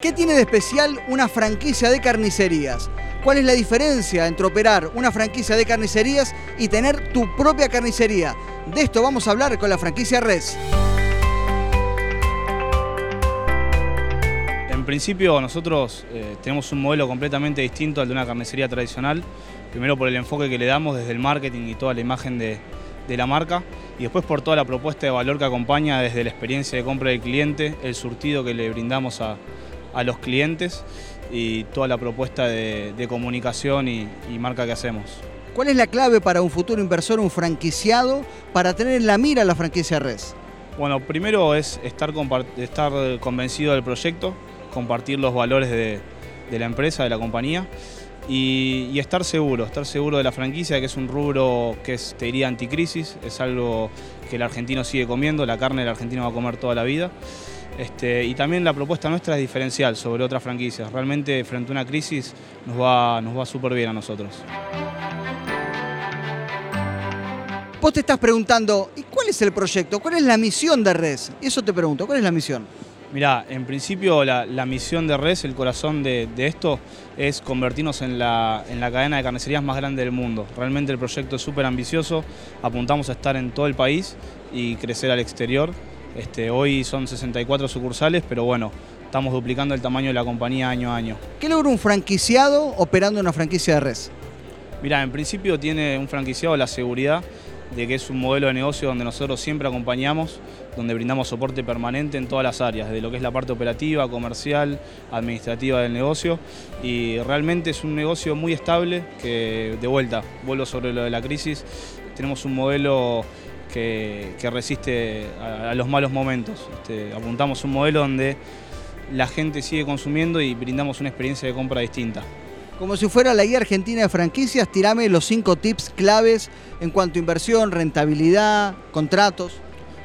¿Qué tiene de especial una franquicia de carnicerías? ¿Cuál es la diferencia entre operar una franquicia de carnicerías y tener tu propia carnicería? De esto vamos a hablar con la franquicia Res. En principio nosotros eh, tenemos un modelo completamente distinto al de una carnicería tradicional. Primero por el enfoque que le damos desde el marketing y toda la imagen de, de la marca y después por toda la propuesta de valor que acompaña desde la experiencia de compra del cliente, el surtido que le brindamos a, a los clientes y toda la propuesta de, de comunicación y, y, marca que hacemos. ¿Cuál es la clave para un futuro inversor, un franquiciado, para tener en la mira la franquicia Res? Bueno, primero es estar, estar convencido del proyecto, compartir los valores de, de la empresa, de la compañía y, y, estar seguro, estar seguro de la franquicia, que es un rubro que es, te diría, anticrisis, es algo que el argentino sigue comiendo, la carne el argentino va a comer toda la vida. Este, y también la propuesta nuestra es diferencial sobre otras franquicias. Realmente frente a una crisis nos va, nos va súper bien a nosotros. Vos te estás preguntando, ¿y cuál es el proyecto? ¿Cuál es la misión de Res? Eso te pregunto, ¿cuál es la misión? Mirá, en principio la, la misión de Res, el corazón de, de esto, es convertirnos en la, en la, cadena de carnicerías más grande del mundo. Realmente el proyecto es súper ambicioso, apuntamos a estar en todo el país y crecer al exterior. Este, hoy son 64 sucursales, pero bueno, estamos duplicando el tamaño de la compañía año a año. ¿Qué logra un franquiciado operando una franquicia de res? Mira, en principio tiene un franquiciado la seguridad de que es un modelo de negocio donde nosotros siempre acompañamos, donde brindamos soporte permanente en todas las áreas, de lo que es la parte operativa, comercial, administrativa del negocio y realmente es un negocio muy estable que de vuelta, vuelvo sobre lo de la crisis, tenemos un modelo que, que resiste a, a, los malos momentos. Este, apuntamos un modelo donde la gente sigue consumiendo y brindamos una experiencia de compra distinta. Como si fuera la guía argentina de franquicias, tirame los cinco tips claves en cuanto a inversión, rentabilidad, contratos.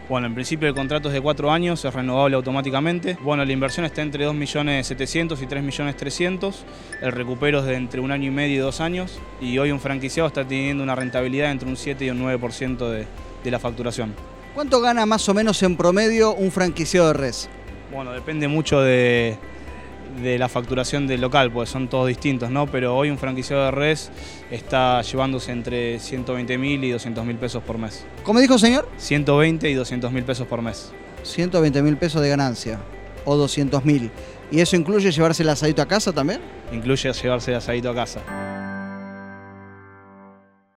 Bueno, en principio el contrato es de cuatro años, es renovable automáticamente. Bueno, la inversión está entre 2.700.000 y 3.300.000. El recupero es de entre un año y medio y dos años. Y hoy un franquiciado está teniendo una rentabilidad entre un 7 y un 9% de, de la facturación. ¿Cuánto gana más o menos en promedio un franquiciado de res? Bueno, depende mucho de, de la facturación del local, porque son todos distintos, ¿no? Pero hoy un franquiciado de res está llevándose entre 120 mil y 200 mil pesos por mes. ¿Cómo dijo señor? 120 y 200 mil pesos por mes. 120 mil pesos de ganancia o 200 mil. ¿Y eso incluye llevarse el asadito a casa también? Incluye llevarse el asadito a casa.